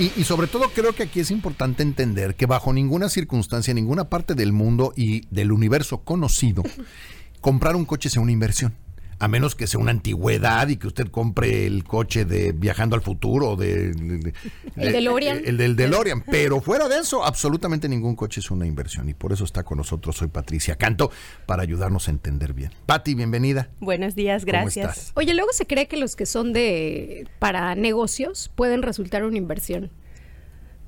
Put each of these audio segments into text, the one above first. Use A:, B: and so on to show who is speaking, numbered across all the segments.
A: Y, y, sobre todo creo que aquí es importante entender que bajo ninguna circunstancia, ninguna parte del mundo y del universo conocido, comprar un coche sea una inversión a menos que sea una antigüedad y que usted compre el coche de Viajando al Futuro, de,
B: de, el DeLorean.
A: El, del DeLorean. Pero fuera de eso, absolutamente ningún coche es una inversión. Y por eso está con nosotros hoy Patricia Canto, para ayudarnos a entender bien. Pati, bienvenida.
C: Buenos días, gracias.
B: Oye, luego se cree que los que son de para negocios pueden resultar una inversión.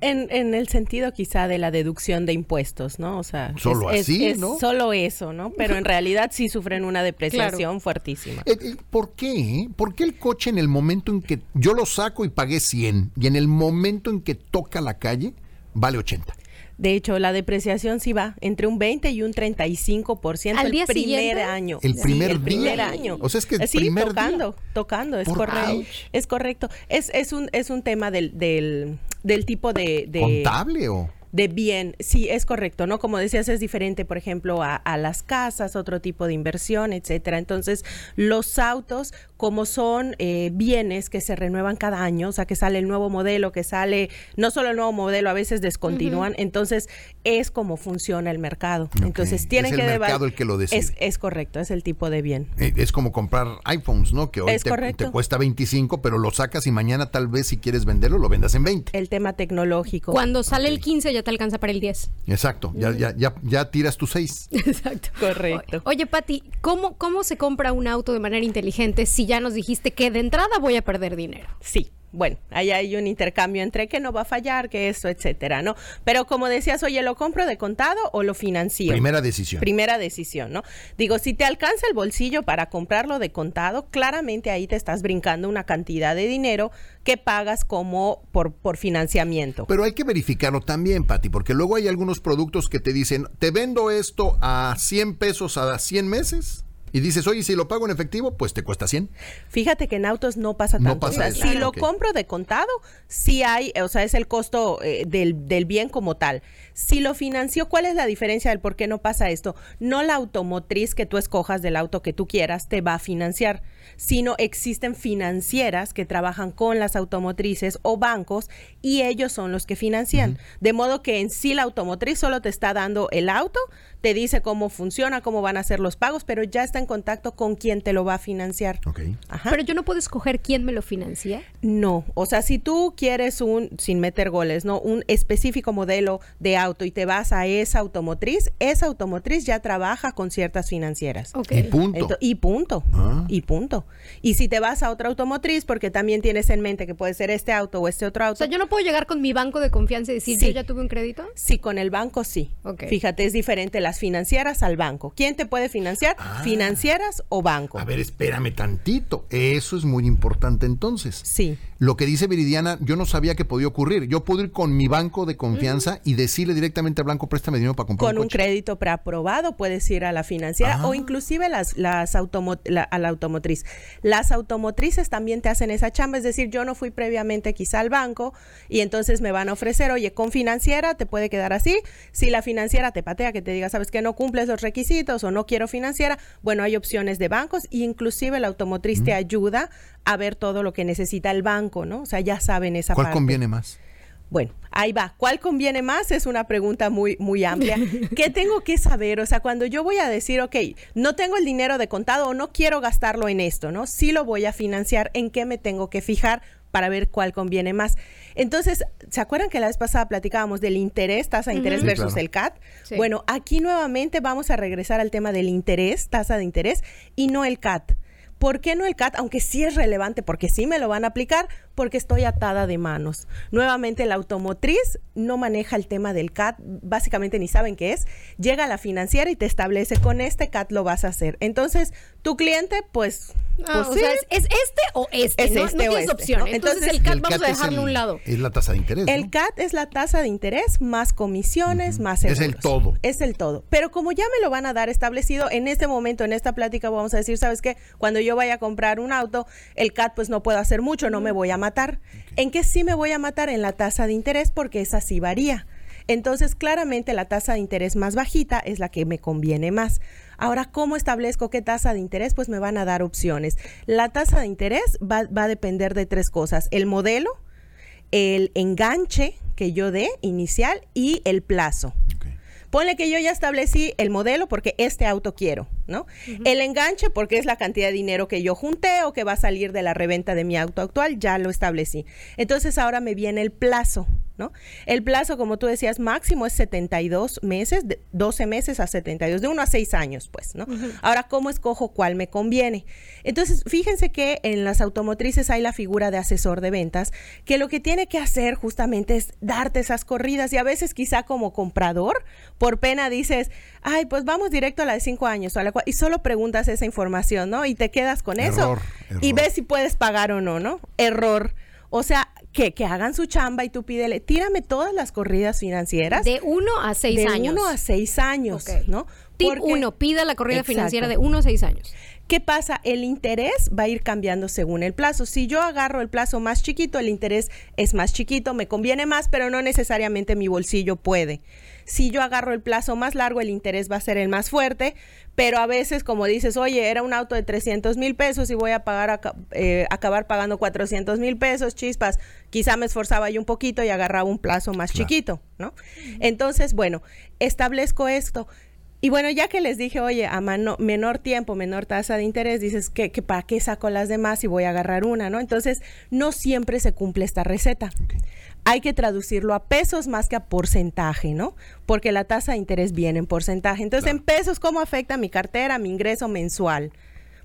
C: En, en, el sentido quizá de la deducción de impuestos, ¿no? O sea,
A: solo
C: es,
A: así,
C: es,
A: ¿no?
C: Solo eso, ¿no? Pero en realidad sí sufren una depreciación claro. fuertísima.
A: Eh, eh, ¿Por qué? ¿Por qué el coche en el momento en que yo lo saco y pagué 100 y en el momento en que toca la calle vale 80?
C: De hecho, la depreciación sí va entre un 20 y un 35%
B: ¿Al
C: el
B: día
C: primer
B: siguiente?
C: año.
A: El
C: Sí,
A: primer
C: el primer
A: día.
C: año.
A: O sea, es que el
C: sí,
A: primer
C: tocando,
A: día.
C: tocando, es correcto.
A: ouch.
C: Es correcto. Es, es un es un tema del, del, del tipo de, de
A: ¿Contable o...?
C: De bien, sí, es correcto, ¿no? Como decías, es diferente, por ejemplo, a, a, las casas, otro tipo de inversión, etcétera. Entonces, los autos, como son eh, bienes que se renuevan cada año, o sea, que sale el nuevo modelo, que sale, no solo el nuevo modelo, a veces descontinúan, uh -huh. entonces es como funciona el mercado.
A: Okay.
C: Entonces, tienen
A: es el
C: que
A: mercado el que lo decide.
C: Es, es, correcto, es el tipo de bien.
A: Eh, Es como comprar iPhones, ¿no? Que hoy
C: Es
A: te,
C: correcto.
A: te cuesta 25, pero lo sacas y mañana tal vez si quieres venderlo, lo vendas en 20.
C: El tema tecnológico.
B: Cuando sale el 15 ya te alcanza para el 10.
A: Exacto, ya, ya, ya, ya tiras tus 6.
B: Exacto.
C: Correcto.
B: O- Oye, Pati, ¿cómo, ¿cómo se compra un auto de manera inteligente si ya nos dijiste que de entrada voy a perder dinero?
C: Sí. Bueno, ahí hay un intercambio entre que no va a fallar, que esto, etcétera, ¿no? Pero como decías, oye, ¿lo compro de contado o lo financio?
A: Primera decisión.
C: Primera decisión, ¿no? Digo, si te alcanza el bolsillo para comprarlo de contado, claramente ahí te estás brincando una cantidad de dinero que pagas como por, por financiamiento.
A: Pero hay que verificarlo también, Pati, porque luego hay algunos productos que te dicen, te vendo esto a 100 pesos a 100 meses. Y dices, oye, si lo pago en efectivo, pues te cuesta 100.
C: Fíjate que en autos no pasa tanto.
A: No pasa
C: o sea,
A: eso.
C: si lo
A: Ok.
C: compro de contado, sí hay, o sea, es el costo eh, del, del bien como tal. Si lo financió, ¿cuál es la diferencia del por qué no pasa esto? No la automotriz que tú escojas del auto que tú quieras te va a financiar, sino existen financieras que trabajan con las automotrices o bancos y ellos son los que financian. De modo que en sí la automotriz solo te está dando el auto, te dice cómo funciona, cómo van a ser los pagos, pero ya está en contacto con quien te lo va a financiar.
A: Ok.
C: Ajá.
B: Pero yo no puedo escoger quién me lo financia.
C: No, o sea, si tú quieres un, sin meter goles, ¿no? Un específico modelo de auto y te vas a esa automotriz, esa automotriz ya trabaja con ciertas financieras.
B: Ok.
A: Y punto.
C: Y punto.
A: Ah.
C: Y punto. Y si te vas a otra automotriz, porque también tienes en mente que puede ser este auto o este otro
B: O
C: auto.
B: sea, yo no puedo llegar con mi banco de confianza y decir,
C: Sí.
B: yo ya tuve un crédito.
C: Sí, con el banco sí.
B: Ok.
C: Fíjate, es diferente las financieras al banco. ¿Quién te puede financiar?
A: Ah.
C: Financieras o banco.
A: A ver, espérame tantito. Eso es muy importante entonces.
C: Sí.
A: Lo que dice Viridiana, yo no sabía que podía ocurrir. Yo puedo ir con mi banco de confianza y decirle directamente al banco, préstame dinero para comprar
C: Con
A: un
C: crédito preaprobado puedes ir a la financiera
A: Ah.
C: o inclusive las, las automo- la- a la automotriz. Las automotrices también te hacen esa chamba, es decir, yo no fui previamente quizá al banco y entonces me van a ofrecer, oye, con financiera te puede quedar así. Si la financiera te patea, que te diga, sabes que no cumples los requisitos o no quiero financiera, bueno, hay opciones de bancos e inclusive la automotriz
A: Mm.
C: te ayuda a ver todo lo que necesita el banco, ¿no? O sea, ya saben esa
A: ¿Cuál
C: parte.
A: conviene más?
C: Bueno, ahí va. ¿Cuál conviene más? Es una pregunta muy, muy amplia. ¿Qué tengo que saber? O sea, cuando yo voy a decir, ok, no tengo el dinero de contado o no quiero gastarlo en esto, ¿no? Sí lo voy a financiar, ¿en qué me tengo que fijar? Para ver cuál conviene más. Entonces, ¿se acuerdan que la vez pasada platicábamos del interés, tasa de interés versus
A: claro.
C: el CAT?
B: Sí.
C: Bueno, aquí nuevamente vamos a regresar al tema del interés, tasa de interés, y no el CAT. ¿Por qué no el CAT? Aunque sí es relevante, porque sí me lo van a aplicar, porque estoy atada de manos. Nuevamente, la automotriz no maneja el tema del CAT, básicamente ni saben qué es. Llega a la financiera y te establece, con este CAT lo vas a hacer. Entonces, tu cliente, pues,
B: Ah,
C: pues
B: o
C: sí,
B: sea, es, es este o este.
C: Es
B: no,
C: este
B: no tienes
C: este,
B: opción.
C: ¿no?
B: Entonces,
C: Entonces,
B: el CAT
A: El
B: vamos
A: CAT
B: a
A: es
B: dejarlo a un lado.
A: Es la tasa de interés.
C: El
A: ¿no?
C: CAT es la tasa de interés más comisiones, más
A: Es
C: seguros.
A: el todo.
C: Es el todo. Pero como ya me lo van a dar establecido, en este momento, en esta plática, vamos a decir, ¿sabes qué? Cuando yo vaya a comprar un auto, el CAT pues no puedo hacer mucho, no me voy a matar. ¿En qué sí me voy a matar? En la tasa de interés, porque esa sí varía. Entonces, claramente la tasa de interés más bajita es la que me conviene más. Ahora, ¿cómo establezco qué tasa de interés? Pues me van a dar opciones. La tasa de interés va, va a depender de tres cosas. El modelo, el enganche que yo dé inicial y el plazo. Ponle que yo ya establecí el modelo porque este auto quiero, ¿no? El enganche porque es la cantidad de dinero que yo junté o que va a salir de la reventa de mi auto actual, ya lo establecí. Entonces ahora me viene el plazo, ¿no? El plazo, como tú decías, máximo es 72 meses, de 12 meses a 72, de 1 a 6 años, pues, ¿no? Ahora, ¿cómo escojo cuál me conviene? Entonces, fíjense que en las automotrices hay la figura de asesor de ventas, que lo que tiene que hacer justamente es darte esas corridas y a veces quizá como comprador, por pena dices, ay, pues vamos directo a la de 5 años, o a la cua- y solo preguntas esa información, ¿no? Y te quedas con eso
A: Error,
C: y ves si puedes pagar o no, ¿no? Error. O sea, que, que hagan su chamba y tú pídele, tírame todas las corridas financieras
B: De 1 a 6
C: de
B: años.
C: uno a seis años. ¿no?
B: Tip
C: Porque-
B: 1, pida la corrida
C: Exacto.
B: financiera de 1 a 6 años.
C: ¿Qué pasa? El interés va a ir cambiando según el plazo. Si yo agarro el plazo más chiquito, el interés es más chiquito, me conviene más, pero no necesariamente mi bolsillo puede. Si yo agarro el plazo más largo, el interés va a ser el más fuerte, pero a veces, como dices, oye, era un auto de 300 mil pesos y voy a pagar eh, acabar pagando 400 mil pesos, chispas, quizá me esforzaba yo un poquito y agarraba un plazo más
A: Claro.
C: chiquito, ¿no? Entonces, bueno, establezco esto. Y bueno, ya que les dije, oye, a mano- menor tiempo, menor tasa de interés, dices que, que para qué saco las demás y voy a agarrar una, ¿no? Entonces, no siempre se cumple esta receta. Hay que traducirlo a pesos más que a porcentaje, ¿no? Porque la tasa de interés viene en porcentaje. Entonces, en pesos, ¿cómo afecta mi cartera, mi ingreso mensual?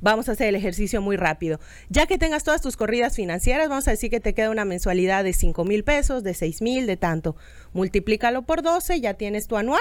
C: Vamos a hacer el ejercicio muy rápido. Ya que tengas todas tus corridas financieras, vamos a decir que te queda una mensualidad de 5 mil pesos, de 6 mil, de tanto. Multiplícalo por 12, ya tienes tu anual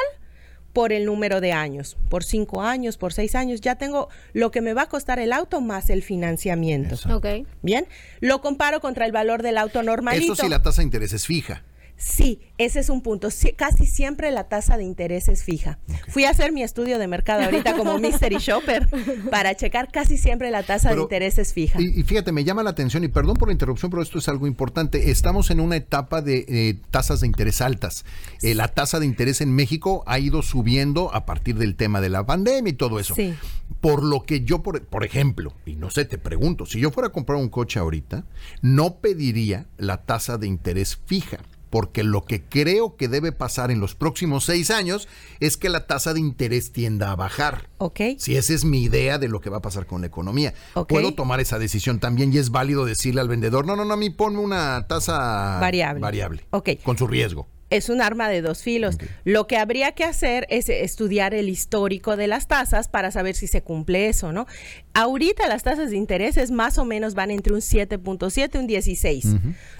C: por el número de años, por 5 años, por 6 años. Ya tengo lo que me va a costar el auto más el financiamiento.
A: Eso.
B: Ok.
C: Bien, lo comparo contra el valor del auto normalito.
A: Eso sí, la tasa de interés es fija.
C: Sí, ese es un punto. Sí, casi siempre la tasa de interés es fija. Fui a hacer mi estudio de mercado ahorita como Mystery Shopper para checar casi siempre la tasa de interés es fija.
A: Y, y fíjate, me llama la atención, y perdón por la interrupción, pero esto es algo importante. Estamos en una etapa de eh, tasas de interés altas. Eh, la tasa de interés en México ha ido subiendo a partir del tema de la pandemia y todo eso.
C: Sí.
A: Por lo que yo, por, por ejemplo, y no sé, te pregunto, si yo fuera a comprar un coche ahorita, no pediría la tasa de interés fija. Porque lo que creo que debe pasar en los próximos seis años es que la tasa de interés tienda a bajar.
C: ¿Ok?
A: Si esa es mi idea de lo que va a pasar con la economía. Puedo tomar esa decisión también y es válido decirle al vendedor, no, no, no, a mí ponme una tasa
C: Variable.
A: variable.
C: Ok.
A: Con su riesgo.
C: Es un arma de dos filos. Lo que habría que hacer es estudiar el histórico de las tasas para saber si se cumple eso, ¿no? Ahorita las tasas de intereses más o menos van entre un 7.7 y un 16,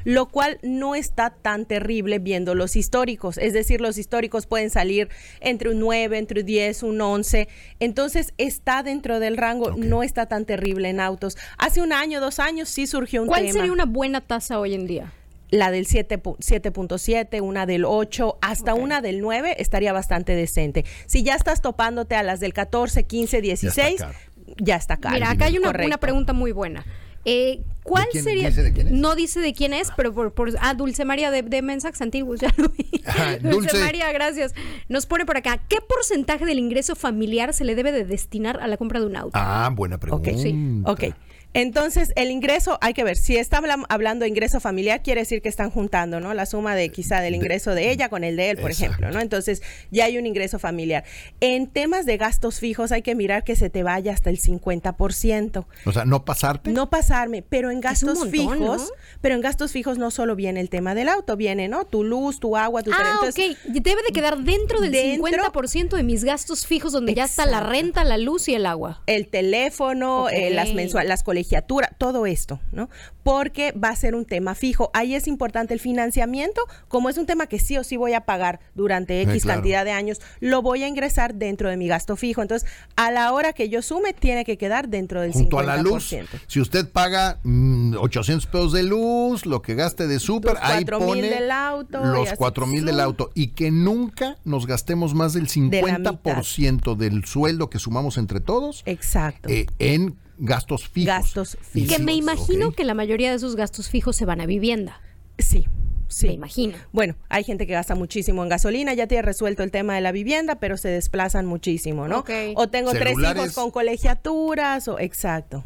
C: lo cual no está tan terrible viendo los históricos. Es decir, los históricos pueden salir entre un 9, entre un 10, un 11. Entonces está dentro del rango, no está tan terrible en autos. Hace un año, dos años sí surgió un
B: ¿Cuál
C: tema
B: sería una buena tasa hoy en día?
C: La del 7 pu- 7.7, una del 8, hasta
B: Ok.
C: una del 9 estaría bastante decente. Si ya estás topándote a las del 14, 15, 16,
A: caro.
C: ya está caro.
B: Mira, acá hay una, una pregunta muy buena. Eh, ¿Cuál
A: quién-
B: sería?
A: dice de quién es?
B: No dice de quién es, pero por, por- ah, Dulce María de, de mensajes antiguos, ya lo vi.
A: Ajá,
B: Dulce.
A: Dulce.
B: María, gracias. Nos pone por acá, ¿qué porcentaje del ingreso familiar se le debe de destinar a la compra de un auto?
A: Ah, buena
C: Ok,
A: pregunta.
C: sí. Ok. Entonces, el ingreso, hay que ver, si está habla- hablando de ingreso familiar, quiere decir que están juntando, ¿no? La suma de quizá del ingreso de ella con el de él, por
A: Exacto.
C: ejemplo, ¿no? Entonces, ya hay un ingreso familiar. En temas de gastos fijos, hay que mirar que se te vaya hasta el 50%.
A: O sea, no pasarte.
C: No pasarme, pero en gastos
B: montón,
C: fijos,
B: ¿no?
C: pero en gastos fijos no solo viene el tema del auto, viene, ¿no? Tu luz, tu agua, tu
B: Ah,
C: entonces,
B: ok. Debe de quedar dentro del
C: Dentro-
B: 50% de mis gastos fijos, donde ya está la renta, la luz y el agua.
C: el teléfono, eh, las mensual, las colegiaturas, todo esto, ¿no? Porque va a ser un tema fijo. Ahí es importante el financiamiento, como es un tema que sí o sí voy a pagar durante X
A: claro.
C: cantidad de años, lo voy a ingresar dentro de mi gasto fijo. Entonces, a la hora que yo sume, tiene que quedar dentro del
A: Junto
C: 50%.
A: a la luz, si usted paga mm, 800 pesos de luz, lo que gaste de súper, ahí
C: 4,000
A: pone
C: del auto,
A: los
C: así.
A: 4 mil del auto y que nunca nos gastemos más del
C: De la
A: 50% del sueldo que sumamos entre todos
C: Exacto.
A: eh, en gastos fijos.
C: Gastos fijos.
B: Que me imagino que la mayoría de esos gastos fijos se van a vivienda.
C: Sí, sí.
B: Me imagino.
C: Bueno, hay gente que gasta muchísimo en gasolina, ya tiene resuelto el tema de la vivienda, pero se desplazan muchísimo, ¿no?
B: Ok.
C: O tengo tres hijos con colegiaturas, o exacto.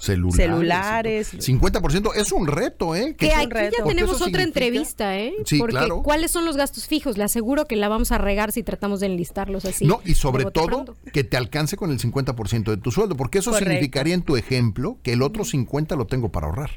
A: Celulares.
C: Celulares.
A: 50% es un reto, ¿eh?
B: Que aquí
C: reto.
B: ya tenemos otra
A: significa-
B: entrevista, ¿eh?
A: Sí,
B: Porque
A: claro.
B: ¿cuáles son los gastos fijos? Le aseguro que la vamos a regar si tratamos de enlistarlos así.
A: No, y sobre todo
B: pronto.
A: que te alcance con el 50% de tu sueldo, porque eso
C: Correcto.
A: significaría en tu ejemplo que el otro 50 lo tengo para ahorrar.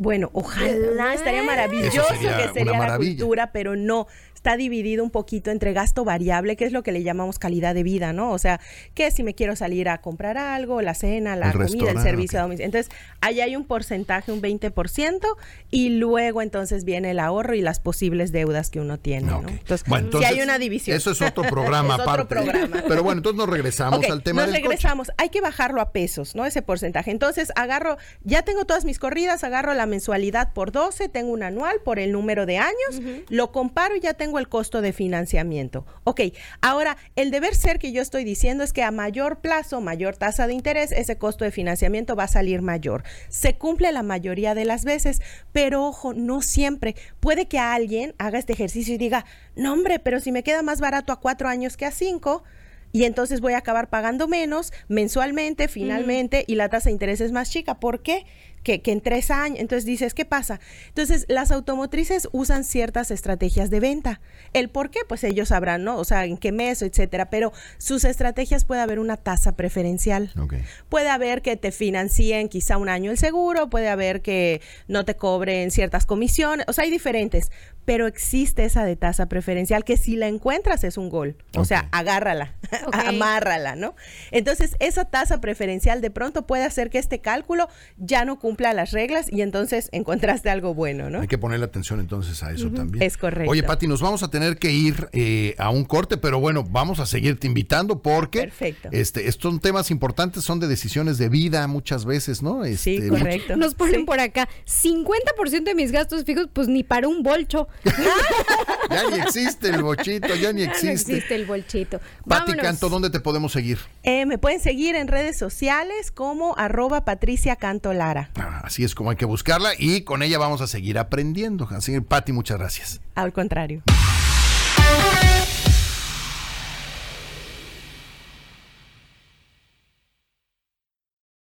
C: Bueno, ojalá, estaría maravilloso
A: sería
C: que
A: una
C: sería la
A: maravilla.
C: cultura, pero no. Está dividido un poquito entre gasto variable, que es lo que le llamamos calidad de vida, ¿no? O sea, que si me quiero salir a comprar algo, la cena, la
A: El
C: comida, el servicio a domicilio. Entonces, ahí hay un porcentaje, un 20%, y luego entonces viene el ahorro y las posibles deudas que uno tiene, ¿no?
A: Ok.
C: Entonces,
A: Bueno, entonces,
C: hay una división.
A: Eso es otro programa
C: Es otro
A: aparte.
C: programa.
A: Pero bueno, entonces nos regresamos al tema
C: nos
A: del coche.
C: regresamos. Hay que bajarlo a pesos, ¿no? Ese porcentaje. Entonces, agarro, ya tengo todas mis corridas, agarro la mensualidad por 12, tengo un anual por el número de años, lo comparo y ya tengo el costo de financiamiento. Ok, ahora, el deber ser que yo estoy diciendo es que a mayor plazo, mayor tasa de interés, ese costo de financiamiento va a salir mayor. Se cumple la mayoría de las veces, pero ojo, no siempre. Puede que alguien haga este ejercicio y diga, no hombre, pero si me queda más barato a cuatro años que a cinco, y entonces voy a acabar pagando menos mensualmente, finalmente, y la tasa de interés es más chica. ¿Por qué? Que, que en tres años. Entonces dices, ¿qué pasa? Entonces, las automotrices usan ciertas estrategias de venta. ¿El por qué? Pues ellos sabrán, ¿no? O sea, en qué mes, etcétera. Pero sus estrategias puede haber una tasa preferencial. Puede haber que te financien quizá un año el seguro, puede haber que no te cobren ciertas comisiones, o sea, hay diferentes, pero existe esa de tasa preferencial que si la encuentras es un gol, o sea, agárrala, amárrala, ¿no? Entonces, esa tasa preferencial de pronto puede hacer que este cálculo ya no cumpla las reglas y entonces encontraste algo bueno, ¿no?
A: Hay que ponerle atención entonces a eso también.
C: Es correcto.
A: Oye, Pati, nos vamos a tener que ir eh, a un corte, pero bueno, vamos a seguirte invitando porque
C: Perfecto.
A: este, estos son temas importantes, son de decisiones de vida muchas veces, ¿no?
C: Sí,
A: Este,
C: correcto.
B: Nos ponen
C: Sí.
B: por acá 50% de mis gastos fijos, pues ni para un bolcho.
A: Ya ni existe el bochito, ya ni
B: No
A: existe.
B: existe el bolchito.
A: Pati. Canto, ¿dónde te podemos seguir?
C: Eh, me pueden seguir en redes sociales como arroba Patricia Canto Lara.
A: Ah, Así es como hay que buscarla y con ella vamos a seguir aprendiendo. Así que, Pati, muchas gracias.
C: Al contrario.